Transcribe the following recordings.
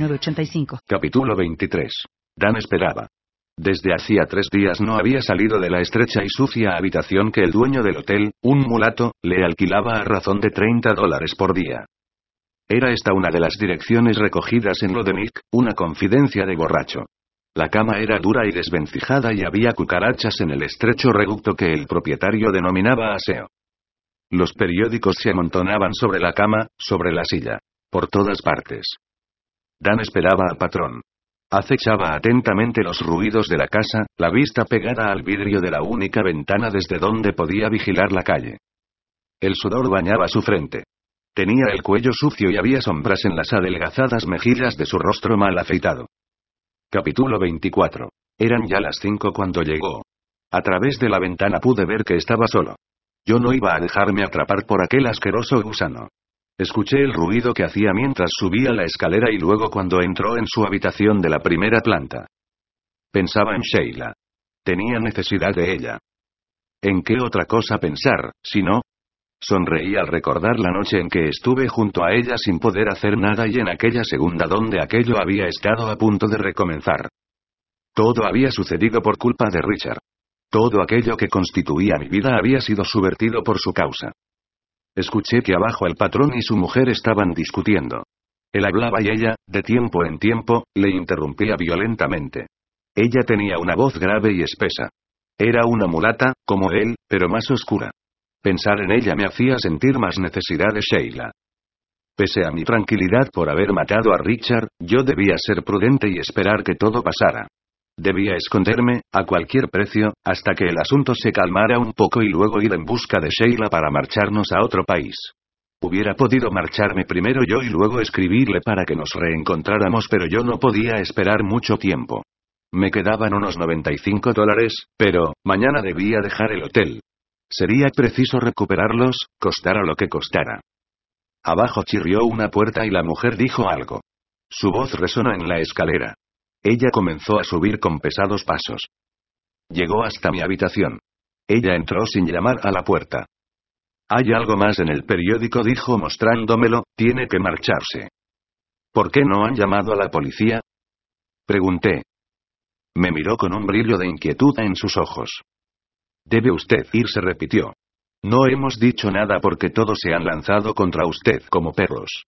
906985. Capítulo 23. Dan esperaba. Desde hacía tres días no había salido de la estrecha y sucia habitación que el dueño del hotel, un mulato, le alquilaba a razón de 30 dólares por día. Era esta una de las direcciones recogidas en lo de Nick, una confidencia de borracho. La cama era dura y desvencijada y había cucarachas en el estrecho reducto que el propietario denominaba aseo. Los periódicos se amontonaban sobre la cama, sobre la silla. Por todas partes. Dan esperaba al patrón. Acechaba atentamente los ruidos de la casa, la vista pegada al vidrio de la única ventana desde donde podía vigilar la calle. El sudor bañaba su frente. Tenía el cuello sucio y había sombras en las adelgazadas mejillas de su rostro mal afeitado. Capítulo 24. Eran ya las cinco cuando llegó. A través de la ventana pude ver que estaba solo. Yo no iba a dejarme atrapar por aquel asqueroso gusano. Escuché el ruido que hacía mientras subía la escalera y luego cuando entró en su habitación de la primera planta. Pensaba en Sheila. Tenía necesidad de ella. ¿En qué otra cosa pensar, si no? Sonreí al recordar la noche en que estuve junto a ella sin poder hacer nada y en aquella segunda donde aquello había estado a punto de recomenzar. Todo había sucedido por culpa de Richard. Todo aquello que constituía mi vida había sido subvertido por su causa. Escuché que abajo el patrón y su mujer estaban discutiendo. Él hablaba y ella, de tiempo en tiempo, le interrumpía violentamente. Ella tenía una voz grave y espesa. Era una mulata, como él, pero más oscura. Pensar en ella me hacía sentir más necesidad de Sheila. Pese a mi tranquilidad por haber matado a Richard, yo debía ser prudente y esperar que todo pasara. Debía esconderme, a cualquier precio, hasta que el asunto se calmara un poco y luego ir en busca de Sheila para marcharnos a otro país. Hubiera podido marcharme primero yo y luego escribirle para que nos reencontráramos, pero yo no podía esperar mucho tiempo. Me quedaban unos 95 dólares, pero, mañana debía dejar el hotel. Sería preciso recuperarlos, costara lo que costara. Abajo chirrió una puerta y la mujer dijo algo. Su voz resonó en la escalera. Ella comenzó a subir con pesados pasos. Llegó hasta mi habitación. Ella entró sin llamar a la puerta. Hay algo más en el periódico, dijo mostrándomelo, tiene que marcharse. ¿Por qué no han llamado a la policía? Pregunté. Me miró con un brillo de inquietud en sus ojos. Debe usted irse, repitió. No hemos dicho nada porque todos se han lanzado contra usted como perros.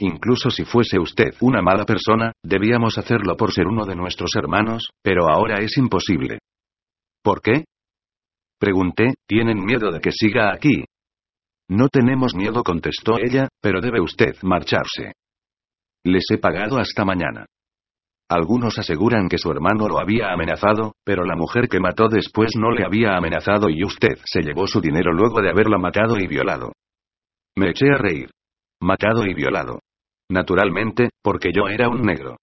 Incluso si fuese usted una mala persona, debíamos hacerlo por ser uno de nuestros hermanos, pero ahora es imposible. ¿Por qué? Pregunté, ¿tienen miedo de que siga aquí? No tenemos miedo, contestó ella, pero debe usted marcharse. Les he pagado hasta mañana. Algunos aseguran que su hermano lo había amenazado, pero la mujer que mató después no le había amenazado y usted se llevó su dinero luego de haberla matado y violado. Me eché a reír. Matado y violado. Naturalmente, porque yo era un negro.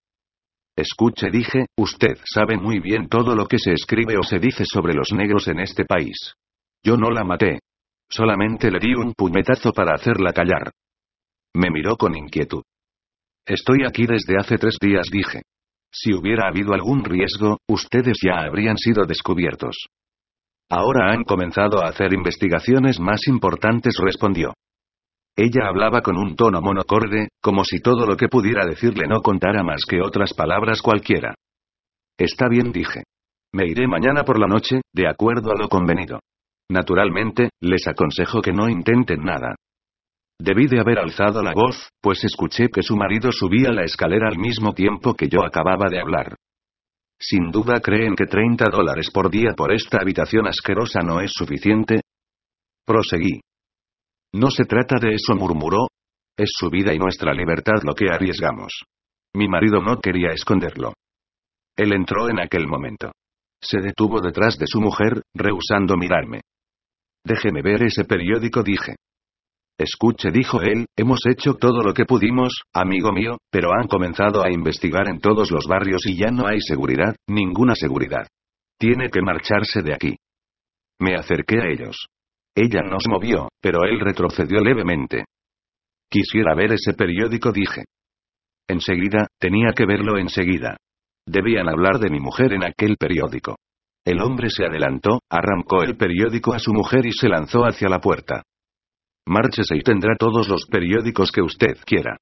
Escuche, dije, usted sabe muy bien todo lo que se escribe o se dice sobre los negros en este país. Yo no la maté. Solamente le di un puñetazo para hacerla callar. Me miró con inquietud. Estoy aquí desde hace tres días, dije. Si hubiera habido algún riesgo, ustedes ya habrían sido descubiertos. Ahora han comenzado a hacer investigaciones más importantes, respondió. Ella hablaba con un tono monocorde, como si todo lo que pudiera decirle no contara más que otras palabras cualquiera. Está bien, dije. Me iré mañana por la noche, de acuerdo a lo convenido. Naturalmente, les aconsejo que no intenten nada. Debí de haber alzado la voz, pues escuché que su marido subía la escalera al mismo tiempo que yo acababa de hablar. Sin duda creen que 30 dólares por día por esta habitación asquerosa no es suficiente. Proseguí. No se trata de eso, murmuró. Es su vida y nuestra libertad lo que arriesgamos. Mi marido no quería esconderlo. Él entró en aquel momento. Se detuvo detrás de su mujer, rehusando mirarme. Déjeme ver ese periódico, dije. Escuche, dijo él, hemos hecho todo lo que pudimos, amigo mío, pero han comenzado a investigar en todos los barrios y ya no hay seguridad, ninguna seguridad. Tiene que marcharse de aquí. Me acerqué a ellos. Ella no se movió, pero él retrocedió levemente. Quisiera ver ese periódico, dije. Enseguida, tenía que verlo enseguida. Debían hablar de mi mujer en aquel periódico. El hombre se adelantó, arrancó el periódico a su mujer y se lanzó hacia la puerta. Márchese y tendrá todos los periódicos que usted quiera.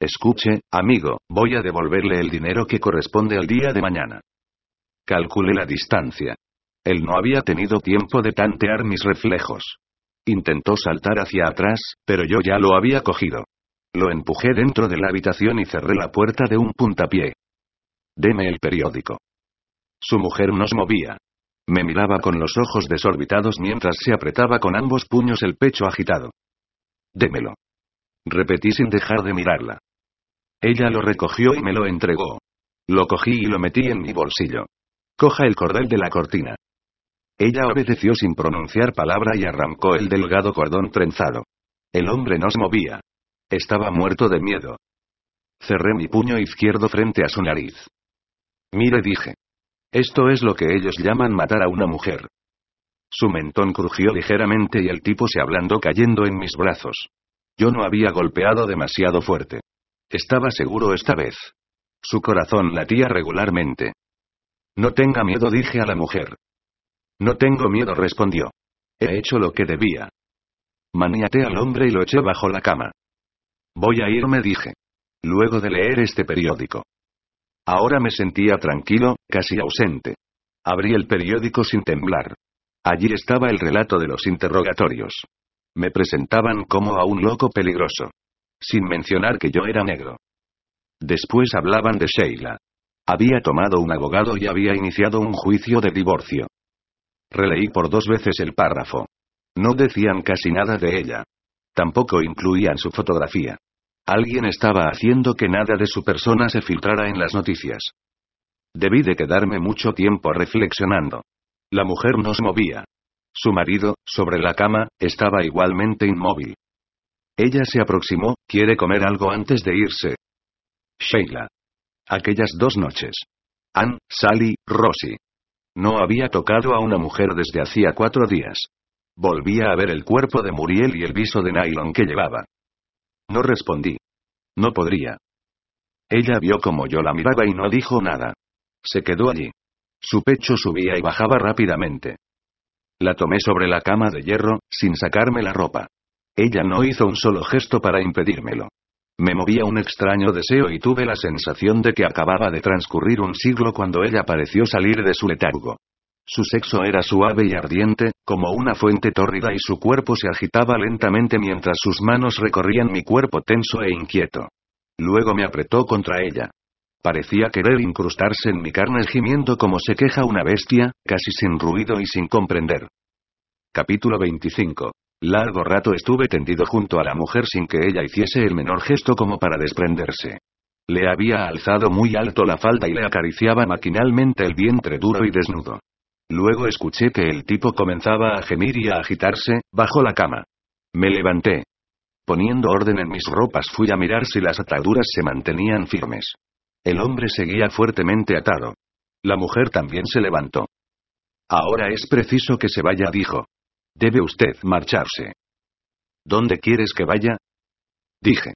Escuche, amigo, voy a devolverle el dinero que corresponde al día de mañana. Calculé la distancia. Él no había tenido tiempo de tantear mis reflejos. Intentó saltar hacia atrás, pero yo ya lo había cogido. Lo empujé dentro de la habitación y cerré la puerta de un puntapié. Deme el periódico. Su mujer nos movía. Me miraba con los ojos desorbitados mientras se apretaba con ambos puños el pecho agitado. Démelo. Repetí sin dejar de mirarla. Ella lo recogió y me lo entregó. Lo cogí y lo metí en mi bolsillo. Coja el cordel de la cortina. Ella obedeció sin pronunciar palabra y arrancó el delgado cordón trenzado. El hombre nos movía. Estaba muerto de miedo. Cerré mi puño izquierdo frente a su nariz. Mire, dije. Esto es lo que ellos llaman matar a una mujer. Su mentón crujió ligeramente y el tipo se ablandó cayendo en mis brazos. Yo no había golpeado demasiado fuerte. Estaba seguro esta vez. Su corazón latía regularmente. No tenga miedo, dije a la mujer. No tengo miedo, respondió. He hecho lo que debía. Maniaté al hombre y lo eché bajo la cama. Voy a irme, dije. Luego de leer este periódico. Ahora me sentía tranquilo, casi ausente. Abrí el periódico sin temblar. Allí estaba el relato de los interrogatorios. Me presentaban como a un loco peligroso. Sin mencionar que yo era negro. Después hablaban de Sheila. Había tomado un abogado y había iniciado un juicio de divorcio. Releí por dos veces el párrafo. No decían casi nada de ella. Tampoco incluían su fotografía. Alguien estaba haciendo que nada de su persona se filtrara en las noticias. Debí de quedarme mucho tiempo reflexionando. La mujer no se movía. Su marido, sobre la cama, estaba igualmente inmóvil. Ella se aproximó, quiere comer algo antes de irse. Sheila. Aquellas dos noches. Ann, Sally, Rosie. No había tocado a una mujer desde hacía cuatro días. Volvía a ver el cuerpo de Muriel y el viso de nylon que llevaba. No respondí. No podría. Ella vio como yo la miraba y no dijo nada. Se quedó allí. Su pecho subía y bajaba rápidamente. La tomé sobre la cama de hierro, sin sacarme la ropa. Ella no hizo un solo gesto para impedírmelo. Me movía un extraño deseo y tuve la sensación de que acababa de transcurrir un siglo cuando ella pareció salir de su letargo. Su sexo era suave y ardiente, como una fuente tórrida y su cuerpo se agitaba lentamente mientras sus manos recorrían mi cuerpo tenso e inquieto. Luego me apretó contra ella. Parecía querer incrustarse en mi carne gimiendo como se queja una bestia, casi sin ruido y sin comprender. Capítulo 25. Largo rato estuve tendido junto a la mujer sin que ella hiciese el menor gesto como para desprenderse. Le había alzado muy alto la falda y le acariciaba maquinalmente el vientre duro y desnudo. Luego escuché que el tipo comenzaba a gemir y a agitarse, bajo la cama. Me levanté. Poniendo orden en mis ropas fui a mirar si las ataduras se mantenían firmes. El hombre seguía fuertemente atado. La mujer también se levantó. Ahora es preciso que se vaya, dijo. Debe usted marcharse. ¿Dónde quieres que vaya? Dije.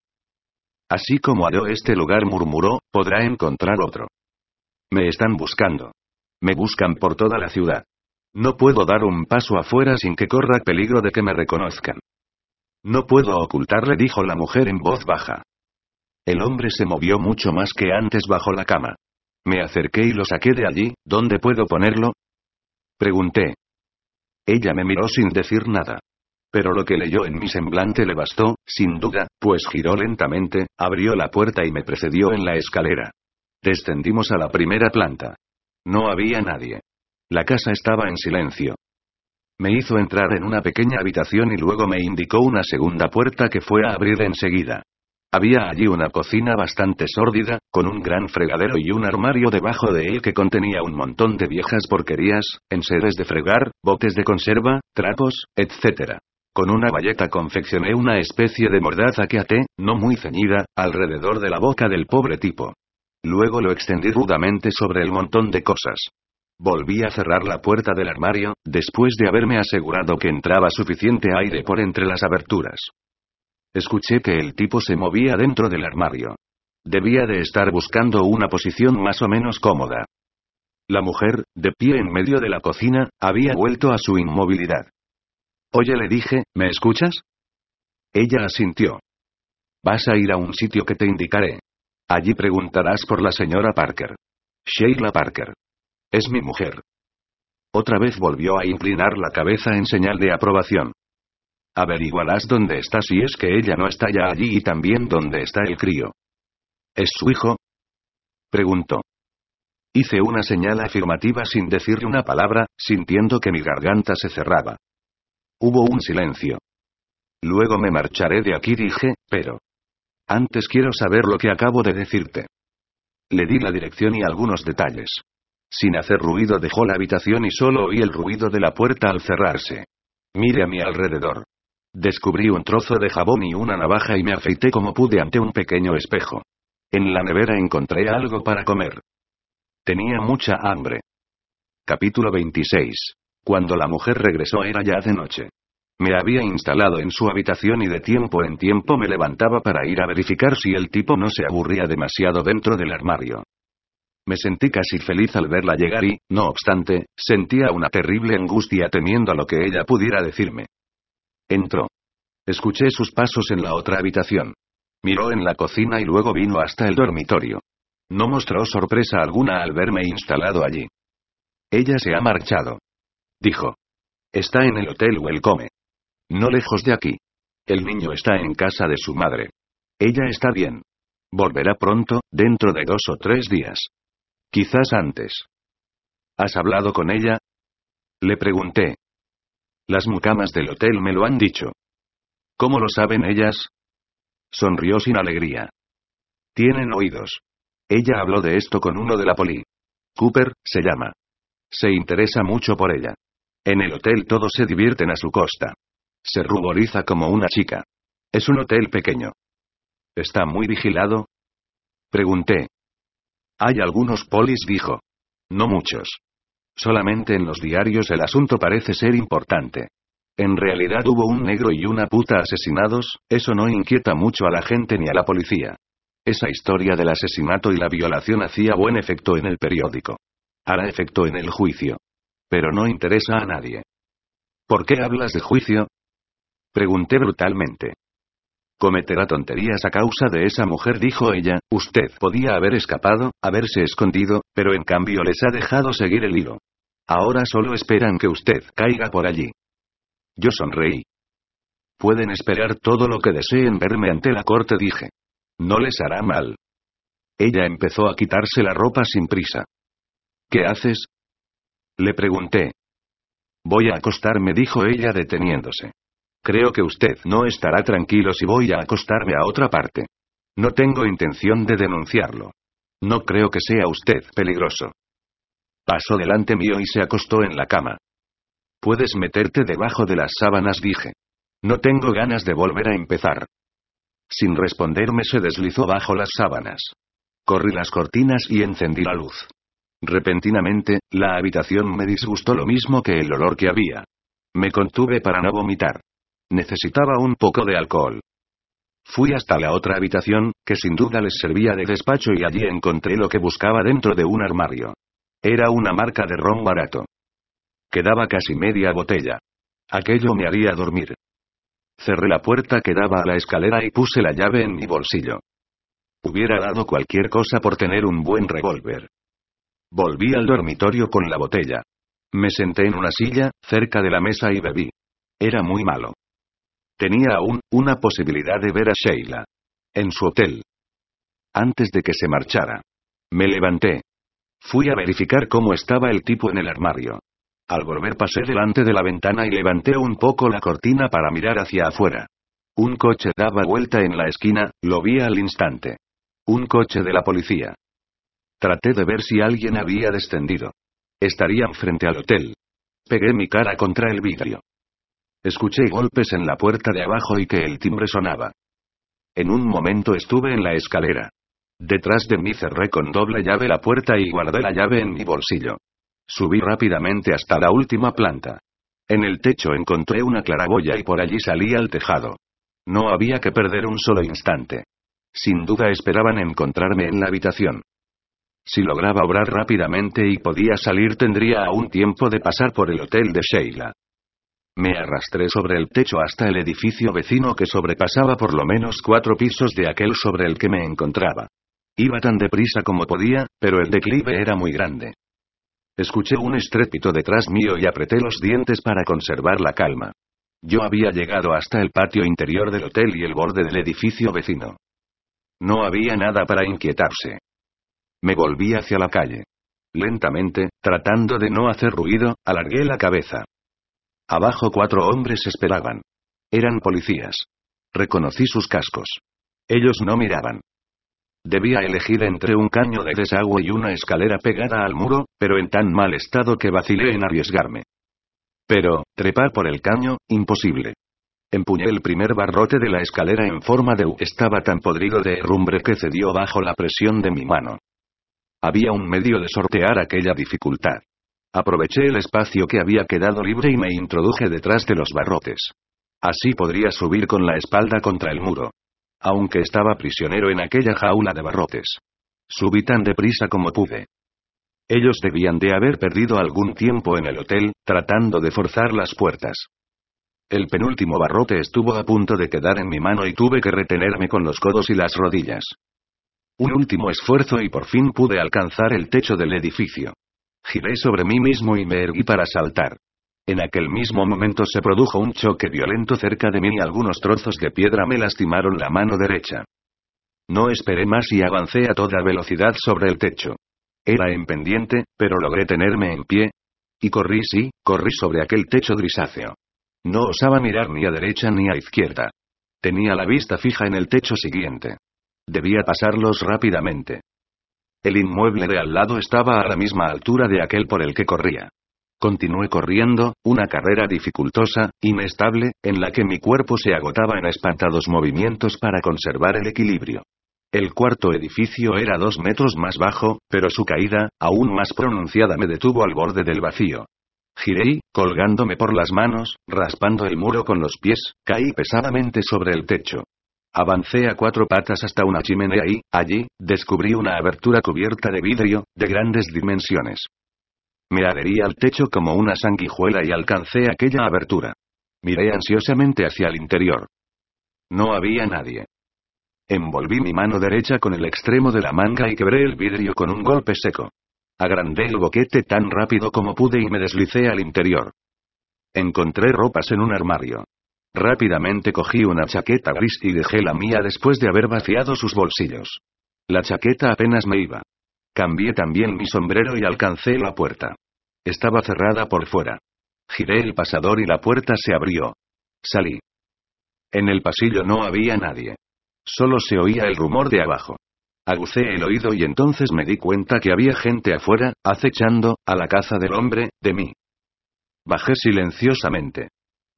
Así como haré este lugar, murmuró, podrá encontrar otro. Me están buscando. Me buscan por toda la ciudad. No puedo dar un paso afuera sin que corra peligro de que me reconozcan. No puedo ocultarle, dijo la mujer en voz baja. El hombre se movió mucho más que antes bajo la cama. Me acerqué y lo saqué de allí, ¿dónde puedo ponerlo? Pregunté. Ella me miró sin decir nada. Pero lo que leyó en mi semblante le bastó, sin duda, pues giró lentamente, abrió la puerta y me precedió en la escalera. Descendimos a la primera planta. No había nadie. La casa estaba en silencio. Me hizo entrar en una pequeña habitación y luego me indicó una segunda puerta que fue a abrir enseguida. Había allí una cocina bastante sórdida, con un gran fregadero y un armario debajo de él que contenía un montón de viejas porquerías, enseres de fregar, botes de conserva, trapos, etc. Con una bayeta confeccioné una especie de mordaza que até, no muy ceñida, alrededor de la boca del pobre tipo. Luego lo extendí rudamente sobre el montón de cosas. Volví a cerrar la puerta del armario, después de haberme asegurado que entraba suficiente aire por entre las aberturas. Escuché que el tipo se movía dentro del armario. Debía de estar buscando una posición más o menos cómoda. La mujer, de pie en medio de la cocina, había vuelto a su inmovilidad. Oye, le dije, ¿me escuchas? Ella asintió. Vas a ir a un sitio que te indicaré. Allí preguntarás por la señora Parker. Sheila Parker. Es mi mujer. Otra vez volvió a inclinar la cabeza en señal de aprobación. Averiguarás dónde está si es que ella no está ya allí y también dónde está el crío. ¿Es su hijo? Preguntó. Hice una señal afirmativa sin decirle una palabra, sintiendo que mi garganta se cerraba. Hubo un silencio. Luego me marcharé de aquí, dije, pero... Antes quiero saber lo que acabo de decirte. Le di la dirección y algunos detalles. Sin hacer ruido dejó la habitación y solo oí el ruido de la puerta al cerrarse. Mire a mi alrededor. Descubrí un trozo de jabón y una navaja y me afeité como pude ante un pequeño espejo. En la nevera encontré algo para comer. Tenía mucha hambre. Capítulo 26. Cuando la mujer regresó era ya de noche. Me había instalado en su habitación y de tiempo en tiempo me levantaba para ir a verificar si el tipo no se aburría demasiado dentro del armario. Me sentí casi feliz al verla llegar y, no obstante, sentía una terrible angustia temiendo a lo que ella pudiera decirme. Entró. Escuché sus pasos en la otra habitación. Miró en la cocina y luego vino hasta el dormitorio. No mostró sorpresa alguna al verme instalado allí. Ella se ha marchado. Dijo. Está en el hotel Welcome. No lejos de aquí. El niño está en casa de su madre. Ella está bien. Volverá pronto, dentro de dos o tres días. Quizás antes. ¿Has hablado con ella? Le pregunté. Las mucamas del hotel me lo han dicho. ¿Cómo lo saben ellas? Sonrió sin alegría. Tienen oídos. Ella habló de esto con uno de la poli. Cooper, se llama. Se interesa mucho por ella. En el hotel todos se divierten a su costa. Se ruboriza como una chica. Es un hotel pequeño. ¿Está muy vigilado? Pregunté. Hay algunos polis, dijo. No muchos. Solamente en los diarios el asunto parece ser importante. En realidad hubo un negro y una puta asesinados, eso no inquieta mucho a la gente ni a la policía. Esa historia del asesinato y la violación hacía buen efecto en el periódico. Hará efecto en el juicio. Pero no interesa a nadie. ¿Por qué hablas de juicio? Pregunté brutalmente. Cometerá tonterías a causa de esa mujer, dijo ella, usted podía haber escapado, haberse escondido, pero en cambio les ha dejado seguir el hilo. Ahora solo esperan que usted caiga por allí. Yo sonreí. Pueden esperar todo lo que deseen verme ante la corte, dije. No les hará mal. Ella empezó a quitarse la ropa sin prisa. ¿Qué haces? Le pregunté. Voy a acostarme, dijo ella deteniéndose. Creo que usted no estará tranquilo si voy a acostarme a otra parte. No tengo intención de denunciarlo. No creo que sea usted peligroso. Pasó delante mío y se acostó en la cama. Puedes meterte debajo de las sábanas, dije. No tengo ganas de volver a empezar. Sin responderme se deslizó bajo las sábanas. Corrí las cortinas y encendí la luz. Repentinamente, la habitación me disgustó lo mismo que el olor que había. Me contuve para no vomitar. Necesitaba un poco de alcohol. Fui hasta la otra habitación, que sin duda les servía de despacho y allí encontré lo que buscaba dentro de un armario. Era una marca de ron barato. Quedaba casi media botella. Aquello me haría dormir. Cerré la puerta que daba a la escalera y puse la llave en mi bolsillo. Hubiera dado cualquier cosa por tener un buen revólver. Volví al dormitorio con la botella. Me senté en una silla, cerca de la mesa y bebí. Era muy malo. Tenía aún, una posibilidad de ver a Sheila. En su hotel. Antes de que se marchara. Me levanté. Fui a verificar cómo estaba el tipo en el armario. Al volver pasé delante de la ventana y levanté un poco la cortina para mirar hacia afuera. Un coche daba vuelta en la esquina, lo vi al instante. Un coche de la policía. Traté de ver si alguien había descendido. Estarían frente al hotel. Pegué mi cara contra el vidrio. Escuché golpes en la puerta de abajo y que el timbre sonaba. En un momento estuve en la escalera. Detrás de mí cerré con doble llave la puerta y guardé la llave en mi bolsillo. Subí rápidamente hasta la última planta. En el techo encontré una claraboya y por allí salí al tejado. No había que perder un solo instante. Sin duda esperaban encontrarme en la habitación. Si lograba obrar rápidamente y podía salir tendría aún tiempo de pasar por el hotel de Sheila. Me arrastré sobre el techo hasta el edificio vecino que sobrepasaba por lo menos cuatro pisos de aquel sobre el que me encontraba. Iba tan deprisa como podía, pero el declive era muy grande. Escuché un estrépito detrás mío y apreté los dientes para conservar la calma. Yo había llegado hasta el patio interior del hotel y el borde del edificio vecino. No había nada para inquietarse. Me volví hacia la calle. Lentamente, tratando de no hacer ruido, alargué la cabeza. Abajo cuatro hombres esperaban. Eran policías. Reconocí sus cascos. Ellos no miraban. Debía elegir entre un caño de desagüe y una escalera pegada al muro, pero en tan mal estado que vacilé en arriesgarme. Pero, trepar por el caño, imposible. Empuñé el primer barrote de la escalera en forma de U. Estaba tan podrido de herrumbre que cedió bajo la presión de mi mano. Había un medio de sortear aquella dificultad. Aproveché el espacio que había quedado libre y me introduje detrás de los barrotes. Así podría subir con la espalda contra el muro aunque estaba prisionero en aquella jaula de barrotes. Subí tan deprisa como pude. Ellos debían de haber perdido algún tiempo en el hotel, tratando de forzar las puertas. El penúltimo barrote estuvo a punto de quedar en mi mano y tuve que retenerme con los codos y las rodillas. Un último esfuerzo y por fin pude alcanzar el techo del edificio. Giré sobre mí mismo y me erguí para saltar. En aquel mismo momento se produjo un choque violento cerca de mí y algunos trozos de piedra me lastimaron la mano derecha. No esperé más y avancé a toda velocidad sobre el techo. Era en pendiente, pero logré tenerme en pie. Y corrí, sí, corrí sobre aquel techo grisáceo. No osaba mirar ni a derecha ni a izquierda. Tenía la vista fija en el techo siguiente. Debía pasarlos rápidamente. El inmueble de al lado estaba a la misma altura de aquel por el que corría. Continué corriendo, una carrera dificultosa, inestable, en la que mi cuerpo se agotaba en espantados movimientos para conservar el equilibrio. El cuarto edificio era dos metros más bajo, pero su caída, aún más pronunciada, me detuvo al borde del vacío. Giré colgándome por las manos, raspando el muro con los pies, caí pesadamente sobre el techo. Avancé a cuatro patas hasta una chimenea y, allí, descubrí una abertura cubierta de vidrio, de grandes dimensiones. Me adherí al techo como una sanguijuela y alcancé aquella abertura. Miré ansiosamente hacia el interior. No había nadie. Envolví mi mano derecha con el extremo de la manga y quebré el vidrio con un golpe seco. Agrandé el boquete tan rápido como pude y me deslicé al interior. Encontré ropas en un armario. Rápidamente cogí una chaqueta gris y dejé la mía después de haber vaciado sus bolsillos. La chaqueta apenas me iba. Cambié también mi sombrero y alcancé la puerta. Estaba cerrada por fuera. Giré el pasador y la puerta se abrió. Salí. En el pasillo no había nadie. Solo se oía el rumor de abajo. Agucé el oído y entonces me di cuenta que había gente afuera, acechando, a la caza del hombre, de mí. Bajé silenciosamente.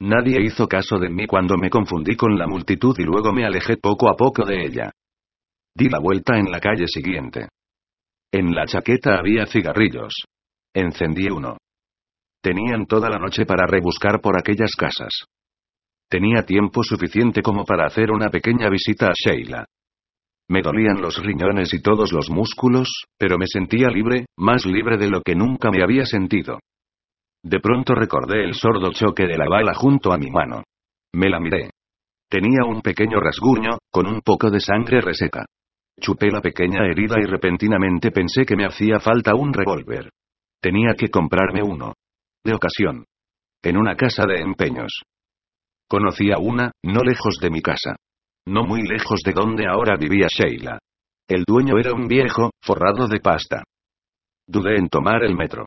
Nadie hizo caso de mí cuando me confundí con la multitud y luego me alejé poco a poco de ella. Di la vuelta en la calle siguiente. En la chaqueta había cigarrillos. Encendí uno. Tenían toda la noche para rebuscar por aquellas casas. Tenía tiempo suficiente como para hacer una pequeña visita a Sheila. Me dolían los riñones y todos los músculos, pero me sentía libre, más libre de lo que nunca me había sentido. De pronto recordé el sordo choque de la bala junto a mi mano. Me la miré. Tenía un pequeño rasguño, con un poco de sangre reseca. Chupé la pequeña herida y repentinamente pensé que me hacía falta un revólver. Tenía que comprarme uno. De ocasión. En una casa de empeños. Conocía una, no lejos de mi casa. No muy lejos de donde ahora vivía Sheila. El dueño era un viejo, forrado de pasta. Dudé en tomar el metro.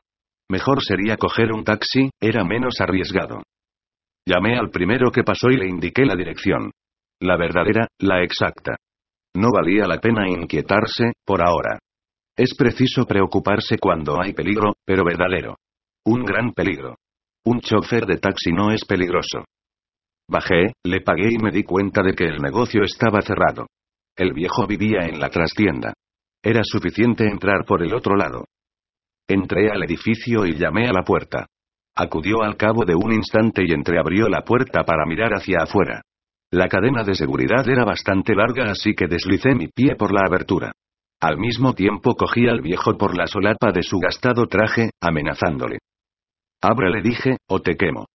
Mejor sería coger un taxi, era menos arriesgado. Llamé al primero que pasó y le indiqué la dirección. La verdadera, la exacta. No valía la pena inquietarse, por ahora. Es preciso preocuparse cuando hay peligro, pero verdadero. Un gran peligro. Un chofer de taxi no es peligroso. Bajé, le pagué y me di cuenta de que el negocio estaba cerrado. El viejo vivía en la trastienda. Era suficiente entrar por el otro lado. Entré al edificio y llamé a la puerta. Acudió al cabo de un instante y entreabrió la puerta para mirar hacia afuera. La cadena de seguridad era bastante larga así que deslicé mi pie por la abertura. Al mismo tiempo cogí al viejo por la solapa de su gastado traje, amenazándole. Abre le dije, o te quemo.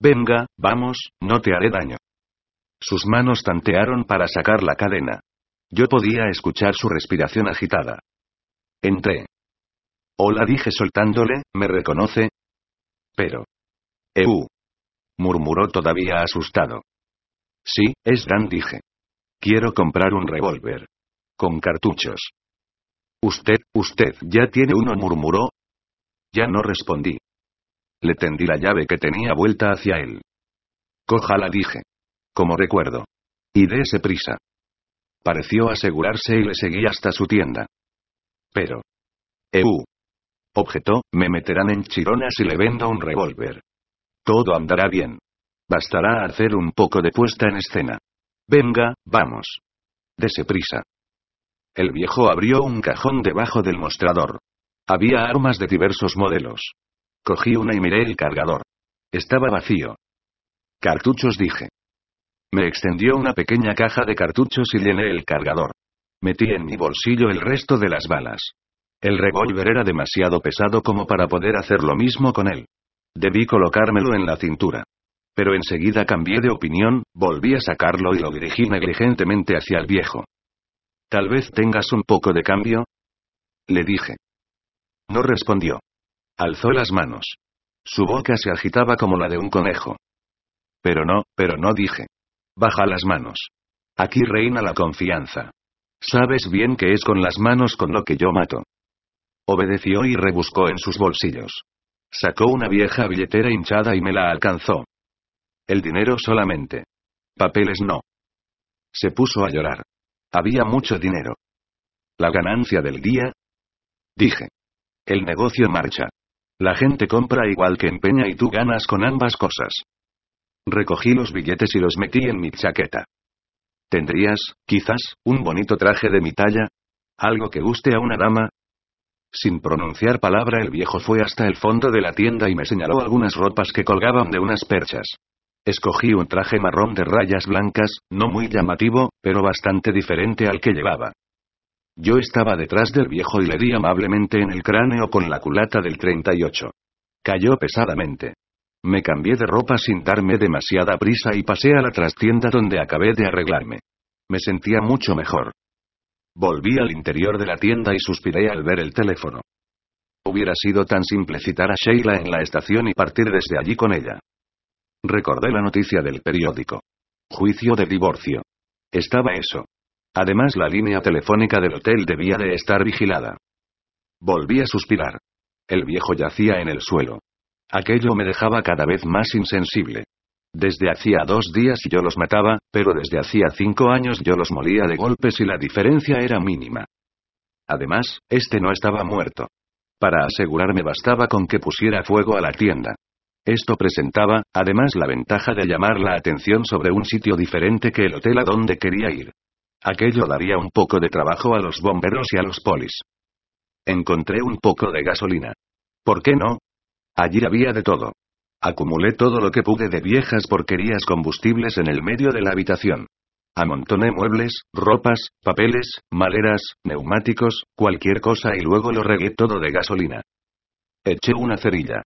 Venga, vamos, no te haré daño. Sus manos tantearon para sacar la cadena. Yo podía escuchar su respiración agitada. Entré. Hola dije soltándole, ¿me reconoce? Pero. Eu. murmuró todavía asustado. Sí, es Dan dije. Quiero comprar un revólver. Con cartuchos. Usted, usted ya tiene uno murmuró. Ya no respondí. Le tendí la llave que tenía vuelta hacia él. Cójala dije. Como recuerdo. Y dése prisa. Pareció asegurarse y le seguí hasta su tienda. Pero. Eu. Objetó, me meterán en chironas y le vendo un revólver. Todo andará bien. Bastará hacer un poco de puesta en escena. Venga, vamos. Dese prisa. El viejo abrió un cajón debajo del mostrador. Había armas de diversos modelos. Cogí una y miré el cargador. Estaba vacío. Cartuchos dije. Me extendió una pequeña caja de cartuchos y llené el cargador. Metí en mi bolsillo el resto de las balas. El revólver era demasiado pesado como para poder hacer lo mismo con él. Debí colocármelo en la cintura. Pero enseguida cambié de opinión, volví a sacarlo y lo dirigí negligentemente hacia el viejo. Tal vez tengas un poco de cambio. Le dije. No respondió. Alzó las manos. Su boca se agitaba como la de un conejo. Pero no, pero no dije. Baja las manos. Aquí reina la confianza. Sabes bien que es con las manos con lo que yo mato. Obedeció y rebuscó en sus bolsillos. Sacó una vieja billetera hinchada y me la alcanzó. El dinero solamente. Papeles no. Se puso a llorar. Había mucho dinero. ¿La ganancia del día? Dije. El negocio marcha. La gente compra igual que empeña y tú ganas con ambas cosas. Recogí los billetes y los metí en mi chaqueta. ¿Tendrías, quizás, un bonito traje de mi talla? ¿Algo que guste a una dama? Sin pronunciar palabra el viejo fue hasta el fondo de la tienda y me señaló algunas ropas que colgaban de unas perchas. Escogí un traje marrón de rayas blancas, no muy llamativo, pero bastante diferente al que llevaba. Yo estaba detrás del viejo y le di amablemente en el cráneo con la culata del 38. Cayó pesadamente. Me cambié de ropa sin darme demasiada prisa y pasé a la trastienda donde acabé de arreglarme. Me sentía mucho mejor. Volví al interior de la tienda y suspiré al ver el teléfono. Hubiera sido tan simple citar a Sheila en la estación y partir desde allí con ella. Recordé la noticia del periódico. Juicio de divorcio. Estaba eso. Además, la línea telefónica del hotel debía de estar vigilada. Volví a suspirar. El viejo yacía en el suelo. Aquello me dejaba cada vez más insensible. Desde hacía dos días yo los mataba, pero desde hacía cinco años yo los molía de golpes y la diferencia era mínima. Además, este no estaba muerto. Para asegurarme bastaba con que pusiera fuego a la tienda. Esto presentaba, además, la ventaja de llamar la atención sobre un sitio diferente que el hotel a donde quería ir. Aquello daría un poco de trabajo a los bomberos y a los polis. Encontré un poco de gasolina. ¿Por qué no? Allí había de todo. Acumulé todo lo que pude de viejas porquerías combustibles en el medio de la habitación. Amontoné muebles, ropas, papeles, maleras, neumáticos, cualquier cosa y luego lo regué todo de gasolina. Eché una cerilla.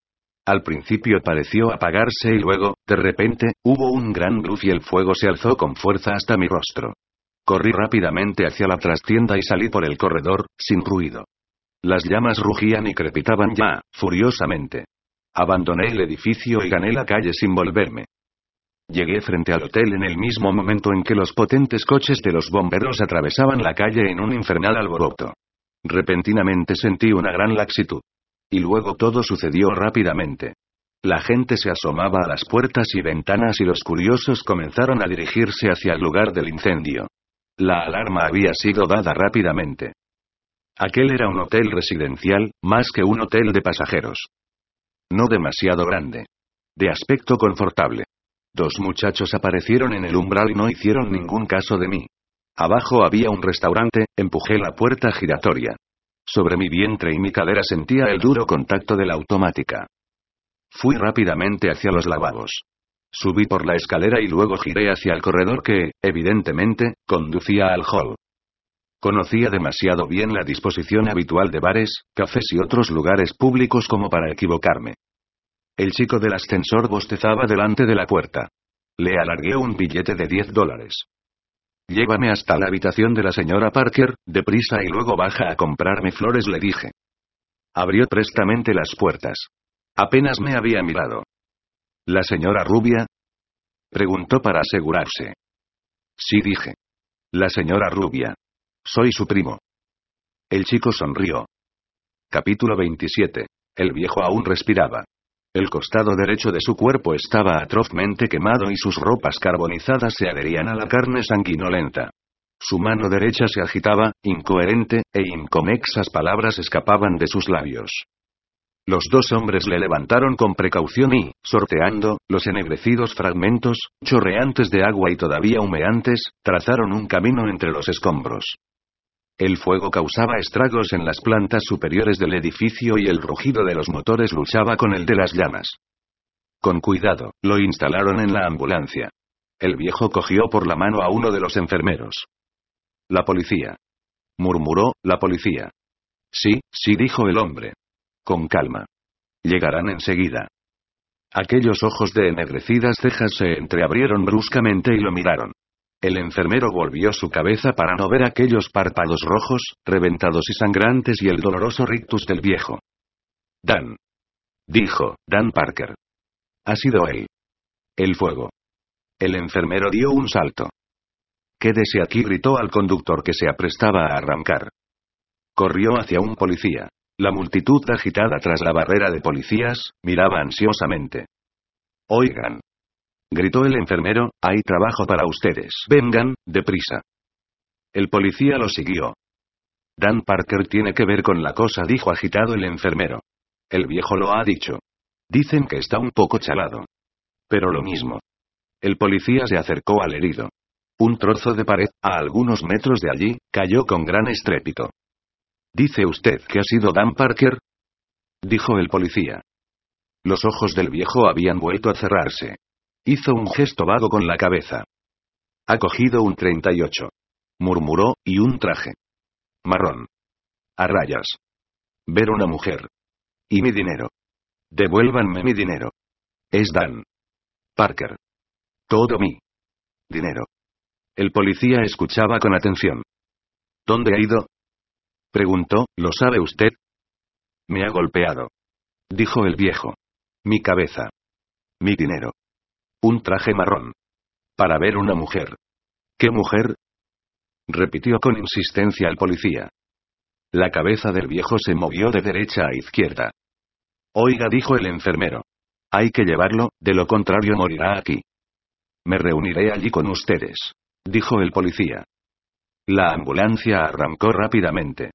Al principio pareció apagarse y luego, de repente, hubo un gran luz y el fuego se alzó con fuerza hasta mi rostro. Corrí rápidamente hacia la trastienda y salí por el corredor, sin ruido. Las llamas rugían y crepitaban ya, furiosamente. Abandoné el edificio y gané la calle sin volverme. Llegué frente al hotel en el mismo momento en que los potentes coches de los bomberos atravesaban la calle en un infernal alboroto. Repentinamente sentí una gran laxitud. Y luego todo sucedió rápidamente. La gente se asomaba a las puertas y ventanas y los curiosos comenzaron a dirigirse hacia el lugar del incendio. La alarma había sido dada rápidamente. Aquel era un hotel residencial, más que un hotel de pasajeros. No demasiado grande. De aspecto confortable. Dos muchachos aparecieron en el umbral y no hicieron ningún caso de mí. Abajo había un restaurante, empujé la puerta giratoria. Sobre mi vientre y mi cadera sentía el duro contacto de la automática. Fui rápidamente hacia los lavabos. Subí por la escalera y luego giré hacia el corredor que, evidentemente, conducía al hall. Conocía demasiado bien la disposición habitual de bares, cafés y otros lugares públicos como para equivocarme. El chico del ascensor bostezaba delante de la puerta. Le alargué un billete de 10 dólares. Llévame hasta la habitación de la señora Parker, deprisa y luego baja a comprarme flores, le dije. Abrió prestamente las puertas. Apenas me había mirado. ¿La señora Rubia? Preguntó para asegurarse. Sí, dije. La señora Rubia. Soy su primo. El chico sonrió. Capítulo 27. El viejo aún respiraba. El costado derecho de su cuerpo estaba atrozmente quemado y sus ropas carbonizadas se adherían a la carne sanguinolenta. Su mano derecha se agitaba, incoherente, e inconexas palabras escapaban de sus labios. Los dos hombres le levantaron con precaución y, sorteando, los ennegrecidos fragmentos, chorreantes de agua y todavía humeantes, trazaron un camino entre los escombros. El fuego causaba estragos en las plantas superiores del edificio y el rugido de los motores luchaba con el de las llamas. Con cuidado, lo instalaron en la ambulancia. El viejo cogió por la mano a uno de los enfermeros. La policía. Murmuró, la policía. Sí, sí, dijo el hombre. Con calma. Llegarán enseguida. Aquellos ojos de ennegrecidas cejas se entreabrieron bruscamente y lo miraron. El enfermero volvió su cabeza para no ver aquellos párpados rojos, reventados y sangrantes y el doloroso rictus del viejo. Dan. Dijo, Dan Parker. Ha sido él. El fuego. El enfermero dio un salto. Quédese aquí, gritó al conductor que se aprestaba a arrancar. Corrió hacia un policía. La multitud agitada tras la barrera de policías, miraba ansiosamente. Oigan, Gritó el enfermero, hay trabajo para ustedes. Vengan, deprisa. El policía lo siguió. Dan Parker tiene que ver con la cosa, dijo agitado el enfermero. El viejo lo ha dicho. Dicen que está un poco chalado. Pero lo mismo. El policía se acercó al herido. Un trozo de pared, a algunos metros de allí, cayó con gran estrépito. ¿Dice usted que ha sido Dan Parker? Dijo el policía. Los ojos del viejo habían vuelto a cerrarse. Hizo un gesto vago con la cabeza. Ha cogido un 38. Murmuró, y un traje. Marrón. A rayas. Ver una mujer. Y mi dinero. Devuélvanme mi dinero. Es Dan. Parker. Todo mi. Dinero. El policía escuchaba con atención. ¿Dónde ha ido? Preguntó, ¿lo sabe usted? Me ha golpeado. Dijo el viejo. Mi cabeza. Mi dinero. Un traje marrón. Para ver una mujer. ¿Qué mujer? repitió con insistencia el policía. La cabeza del viejo se movió de derecha a izquierda. Oiga, dijo el enfermero. Hay que llevarlo, de lo contrario morirá aquí. Me reuniré allí con ustedes, dijo el policía. La ambulancia arrancó rápidamente.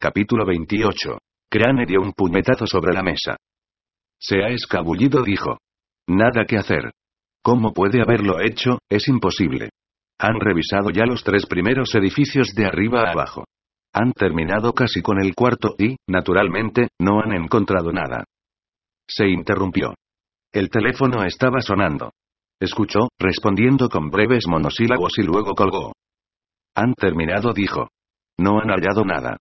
Capítulo 28. Crane dio un puñetazo sobre la mesa. Se ha escabullido, dijo. Nada que hacer. ¿Cómo puede haberlo hecho? Es imposible. Han revisado ya los tres primeros edificios de arriba a abajo. Han terminado casi con el cuarto y, naturalmente, no han encontrado nada. Se interrumpió. El teléfono estaba sonando. Escuchó, respondiendo con breves monosílabos y luego colgó. Han terminado, dijo. No han hallado nada.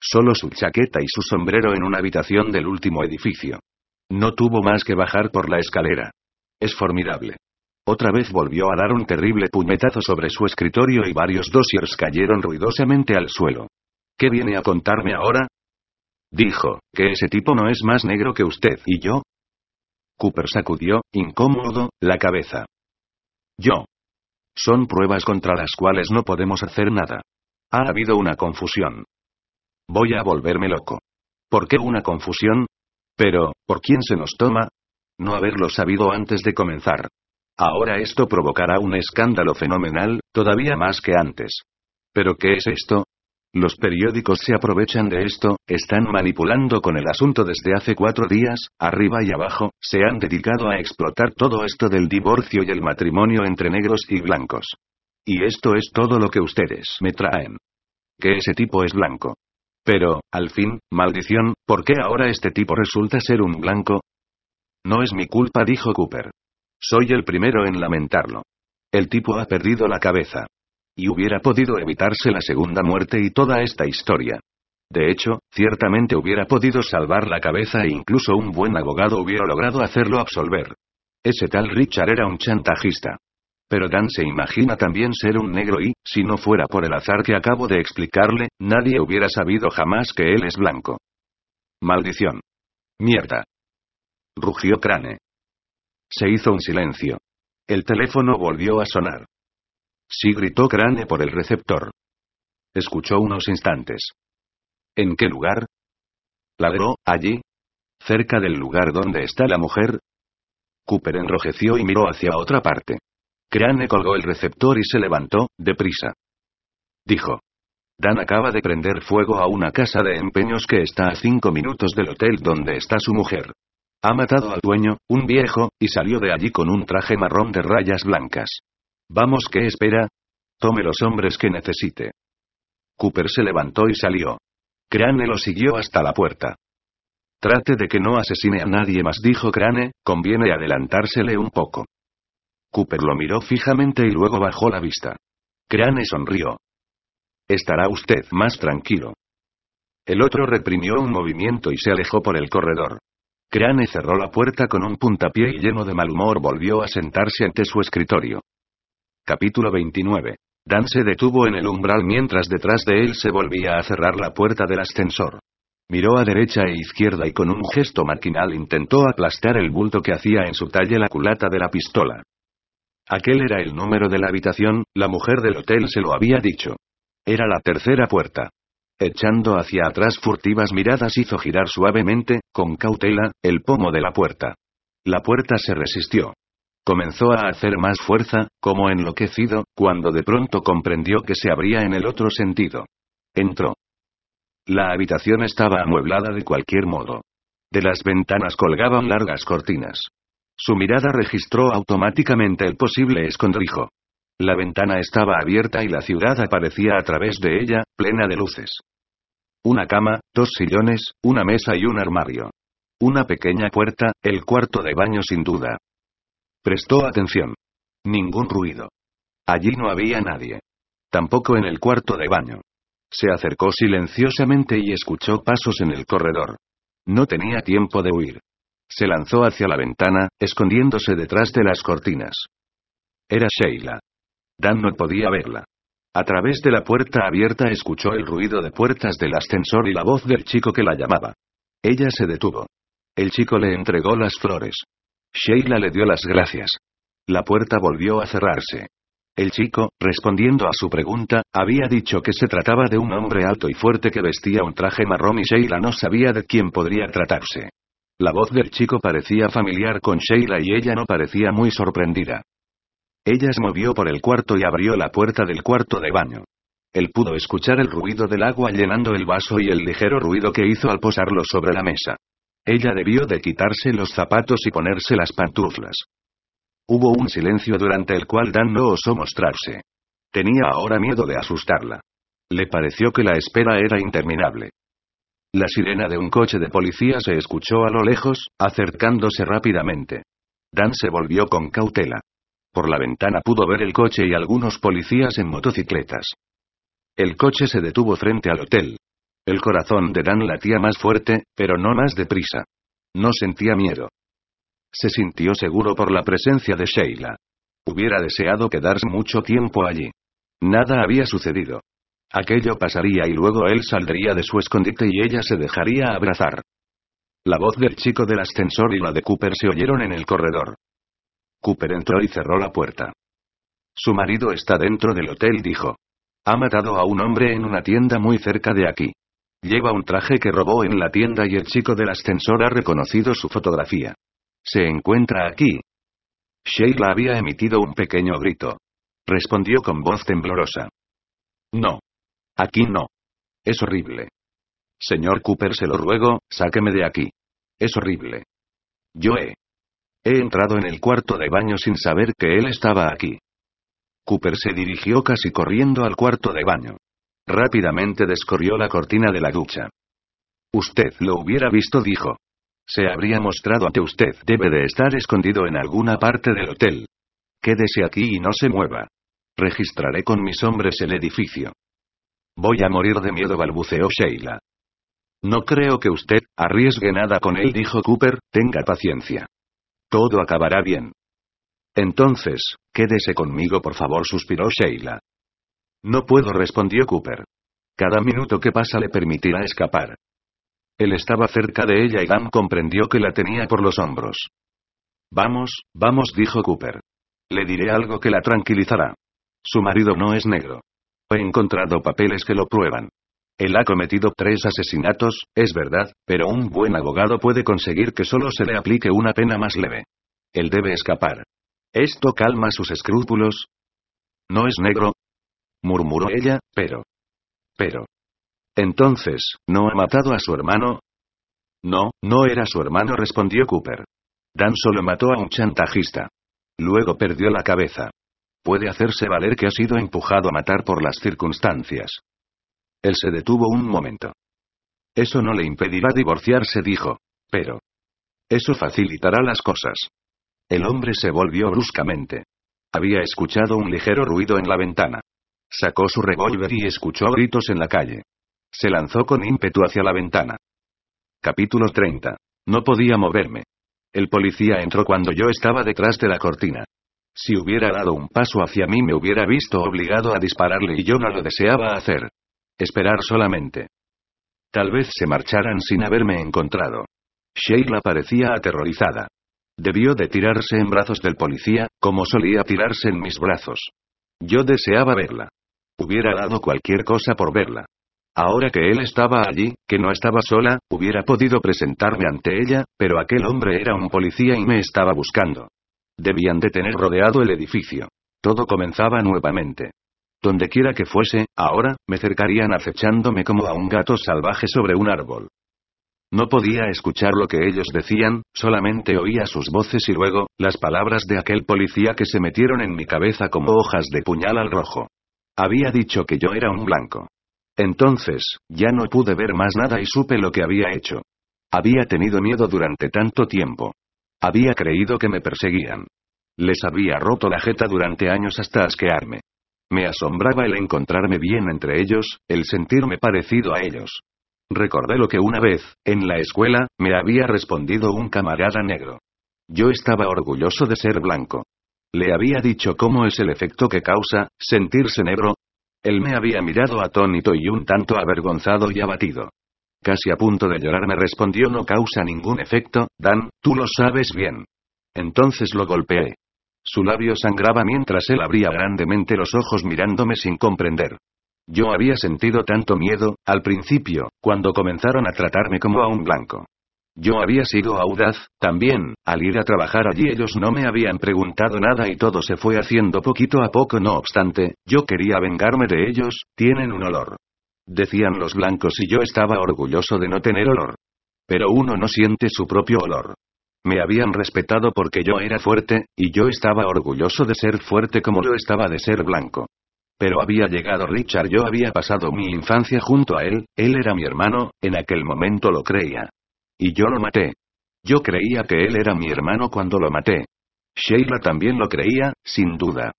Solo su chaqueta y su sombrero en una habitación del último edificio. No tuvo más que bajar por la escalera. Es formidable. Otra vez volvió a dar un terrible puñetazo sobre su escritorio y varios dossiers cayeron ruidosamente al suelo. ¿Qué viene a contarme ahora? Dijo, que ese tipo no es más negro que usted y yo. Cooper sacudió, incómodo, la cabeza. Yo. Son pruebas contra las cuales no podemos hacer nada. Ha habido una confusión. Voy a volverme loco. ¿Por qué una confusión? Pero, ¿por quién se nos toma? No haberlo sabido antes de comenzar. Ahora esto provocará un escándalo fenomenal, todavía más que antes. ¿Pero qué es esto? Los periódicos se aprovechan de esto, están manipulando con el asunto desde hace cuatro días, arriba y abajo, se han dedicado a explotar todo esto del divorcio y el matrimonio entre negros y blancos. Y esto es todo lo que ustedes me traen. Que ese tipo es blanco. Pero, al fin, maldición, ¿por qué ahora este tipo resulta ser un blanco? No es mi culpa, dijo Cooper. Soy el primero en lamentarlo. El tipo ha perdido la cabeza. Y hubiera podido evitarse la segunda muerte y toda esta historia. De hecho, ciertamente hubiera podido salvar la cabeza e incluso un buen abogado hubiera logrado hacerlo absolver. Ese tal Richard era un chantajista. Pero Dan se imagina también ser un negro y, si no fuera por el azar que acabo de explicarle, nadie hubiera sabido jamás que él es blanco. Maldición. Mierda. Rugió Crane. Se hizo un silencio. El teléfono volvió a sonar. Sí gritó Crane por el receptor. Escuchó unos instantes. ¿En qué lugar? Ladró, allí. Cerca del lugar donde está la mujer. Cooper enrojeció y miró hacia otra parte. Crane colgó el receptor y se levantó, deprisa. Dijo. Dan acaba de prender fuego a una casa de empeños que está a cinco minutos del hotel donde está su mujer. Ha matado al dueño, un viejo, y salió de allí con un traje marrón de rayas blancas. Vamos, ¿qué espera? Tome los hombres que necesite. Cooper se levantó y salió. Crane lo siguió hasta la puerta. Trate de que no asesine a nadie más, dijo Crane, conviene adelantársele un poco. Cooper lo miró fijamente y luego bajó la vista. Crane sonrió. Estará usted más tranquilo. El otro reprimió un movimiento y se alejó por el corredor. Crane cerró la puerta con un puntapié y lleno de mal humor volvió a sentarse ante su escritorio. Capítulo 29. Dan se detuvo en el umbral mientras detrás de él se volvía a cerrar la puerta del ascensor. Miró a derecha e izquierda y con un gesto maquinal intentó aplastar el bulto que hacía en su talle la culata de la pistola. Aquel era el número de la habitación, la mujer del hotel se lo había dicho. Era la tercera puerta. Echando hacia atrás furtivas miradas hizo girar suavemente, con cautela, el pomo de la puerta. La puerta se resistió. Comenzó a hacer más fuerza, como enloquecido, cuando de pronto comprendió que se abría en el otro sentido. Entró. La habitación estaba amueblada de cualquier modo. De las ventanas colgaban largas cortinas. Su mirada registró automáticamente el posible escondrijo. La ventana estaba abierta y la ciudad aparecía a través de ella, plena de luces. Una cama, dos sillones, una mesa y un armario. Una pequeña puerta, el cuarto de baño sin duda. Prestó atención. Ningún ruido. Allí no había nadie. Tampoco en el cuarto de baño. Se acercó silenciosamente y escuchó pasos en el corredor. No tenía tiempo de huir. Se lanzó hacia la ventana, escondiéndose detrás de las cortinas. Era Sheila. Dan no podía verla. A través de la puerta abierta escuchó el ruido de puertas del ascensor y la voz del chico que la llamaba. Ella se detuvo. El chico le entregó las flores. Sheila le dio las gracias. La puerta volvió a cerrarse. El chico, respondiendo a su pregunta, había dicho que se trataba de un hombre alto y fuerte que vestía un traje marrón y Sheila no sabía de quién podría tratarse. La voz del chico parecía familiar con Sheila y ella no parecía muy sorprendida. Ella se movió por el cuarto y abrió la puerta del cuarto de baño. Él pudo escuchar el ruido del agua llenando el vaso y el ligero ruido que hizo al posarlo sobre la mesa. Ella debió de quitarse los zapatos y ponerse las pantuflas. Hubo un silencio durante el cual Dan no osó mostrarse. Tenía ahora miedo de asustarla. Le pareció que la espera era interminable. La sirena de un coche de policía se escuchó a lo lejos, acercándose rápidamente. Dan se volvió con cautela. Por la ventana pudo ver el coche y algunos policías en motocicletas. El coche se detuvo frente al hotel. El corazón de Dan latía más fuerte, pero no más deprisa. No sentía miedo. Se sintió seguro por la presencia de Sheila. Hubiera deseado quedarse mucho tiempo allí. Nada había sucedido. Aquello pasaría y luego él saldría de su escondite y ella se dejaría abrazar. La voz del chico del ascensor y la de Cooper se oyeron en el corredor. Cooper entró y cerró la puerta. Su marido está dentro del hotel, dijo. Ha matado a un hombre en una tienda muy cerca de aquí. Lleva un traje que robó en la tienda y el chico del ascensor ha reconocido su fotografía. Se encuentra aquí. Sheila había emitido un pequeño grito. Respondió con voz temblorosa. No. Aquí no. Es horrible. Señor Cooper, se lo ruego, sáqueme de aquí. Es horrible. Yo he. He entrado en el cuarto de baño sin saber que él estaba aquí. Cooper se dirigió casi corriendo al cuarto de baño. Rápidamente descorrió la cortina de la ducha. Usted lo hubiera visto, dijo. Se habría mostrado ante usted. Debe de estar escondido en alguna parte del hotel. Quédese aquí y no se mueva. Registraré con mis hombres el edificio. Voy a morir de miedo, balbuceó Sheila. No creo que usted arriesgue nada con él, dijo Cooper, tenga paciencia. Todo acabará bien. Entonces, quédese conmigo, por favor, suspiró Sheila. No puedo, respondió Cooper. Cada minuto que pasa le permitirá escapar. Él estaba cerca de ella y Dan comprendió que la tenía por los hombros. Vamos, vamos, dijo Cooper. Le diré algo que la tranquilizará. Su marido no es negro. He encontrado papeles que lo prueban. Él ha cometido tres asesinatos, es verdad, pero un buen abogado puede conseguir que solo se le aplique una pena más leve. Él debe escapar. ¿Esto calma sus escrúpulos? ¿No es negro? murmuró ella, pero... Pero... Entonces, ¿no ha matado a su hermano? No, no era su hermano, respondió Cooper. Dan solo mató a un chantajista. Luego perdió la cabeza. Puede hacerse valer que ha sido empujado a matar por las circunstancias. Él se detuvo un momento. Eso no le impedirá divorciarse, dijo. Pero. Eso facilitará las cosas. El hombre se volvió bruscamente. Había escuchado un ligero ruido en la ventana. Sacó su revólver y escuchó gritos en la calle. Se lanzó con ímpetu hacia la ventana. Capítulo 30. No podía moverme. El policía entró cuando yo estaba detrás de la cortina. Si hubiera dado un paso hacia mí me hubiera visto obligado a dispararle y yo no lo deseaba hacer. Esperar solamente. Tal vez se marcharan sin haberme encontrado. Sheila parecía aterrorizada. Debió de tirarse en brazos del policía, como solía tirarse en mis brazos. Yo deseaba verla. Hubiera dado cualquier cosa por verla. Ahora que él estaba allí, que no estaba sola, hubiera podido presentarme ante ella, pero aquel hombre era un policía y me estaba buscando. Debían de tener rodeado el edificio. Todo comenzaba nuevamente. Donde quiera que fuese, ahora, me cercarían acechándome como a un gato salvaje sobre un árbol. No podía escuchar lo que ellos decían, solamente oía sus voces y luego, las palabras de aquel policía que se metieron en mi cabeza como hojas de puñal al rojo. Había dicho que yo era un blanco. Entonces, ya no pude ver más nada y supe lo que había hecho. Había tenido miedo durante tanto tiempo. Había creído que me perseguían. Les había roto la jeta durante años hasta asquearme. Me asombraba el encontrarme bien entre ellos, el sentirme parecido a ellos. Recordé lo que una vez, en la escuela, me había respondido un camarada negro. Yo estaba orgulloso de ser blanco. Le había dicho cómo es el efecto que causa, sentirse negro, él me había mirado atónito y un tanto avergonzado y abatido. Casi a punto de llorar me respondió no causa ningún efecto, Dan, tú lo sabes bien. Entonces lo golpeé. Su labio sangraba mientras él abría grandemente los ojos mirándome sin comprender. Yo había sentido tanto miedo, al principio, cuando comenzaron a tratarme como a un blanco. Yo había sido audaz, también, al ir a trabajar allí ellos no me habían preguntado nada y todo se fue haciendo poquito a poco, no obstante, yo quería vengarme de ellos, tienen un olor. Decían los blancos y yo estaba orgulloso de no tener olor. Pero uno no siente su propio olor. Me habían respetado porque yo era fuerte, y yo estaba orgulloso de ser fuerte como lo estaba de ser blanco. Pero había llegado Richard, yo había pasado mi infancia junto a él, él era mi hermano, en aquel momento lo creía. Y yo lo maté. Yo creía que él era mi hermano cuando lo maté. Sheila también lo creía, sin duda.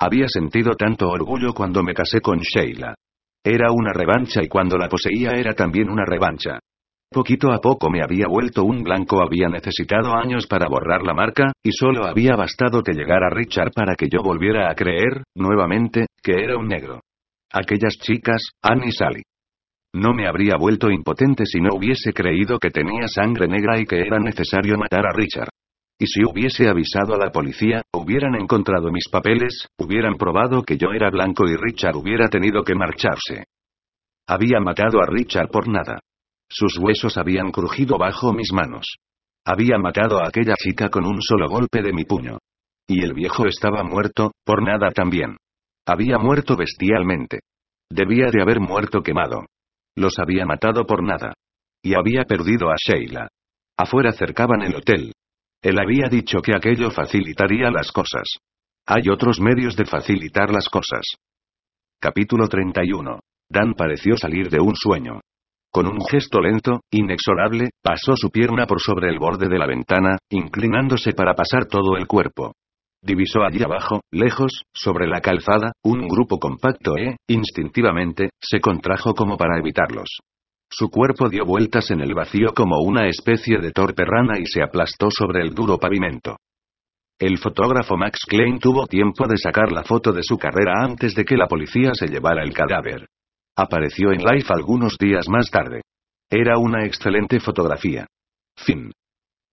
Había sentido tanto orgullo cuando me casé con Sheila. Era una revancha y cuando la poseía era también una revancha. Poquito a poco me había vuelto un blanco, había necesitado años para borrar la marca, y solo había bastado que llegara Richard para que yo volviera a creer, nuevamente, que era un negro. Aquellas chicas, Annie y Sally. No me habría vuelto impotente si no hubiese creído que tenía sangre negra y que era necesario matar a Richard. Y si hubiese avisado a la policía, hubieran encontrado mis papeles, hubieran probado que yo era blanco y Richard hubiera tenido que marcharse. Había matado a Richard por nada. Sus huesos habían crujido bajo mis manos. Había matado a aquella chica con un solo golpe de mi puño. Y el viejo estaba muerto, por nada también. Había muerto bestialmente. Debía de haber muerto quemado. Los había matado por nada. Y había perdido a Sheila. Afuera cercaban el hotel. Él había dicho que aquello facilitaría las cosas. Hay otros medios de facilitar las cosas. Capítulo 31. Dan pareció salir de un sueño. Con un gesto lento, inexorable, pasó su pierna por sobre el borde de la ventana, inclinándose para pasar todo el cuerpo. Divisó allí abajo, lejos, sobre la calzada, un grupo compacto e, instintivamente, se contrajo como para evitarlos. Su cuerpo dio vueltas en el vacío como una especie de torpe rana y se aplastó sobre el duro pavimento. El fotógrafo Max Klein tuvo tiempo de sacar la foto de su carrera antes de que la policía se llevara el cadáver. Apareció en Life algunos días más tarde. Era una excelente fotografía. Fin.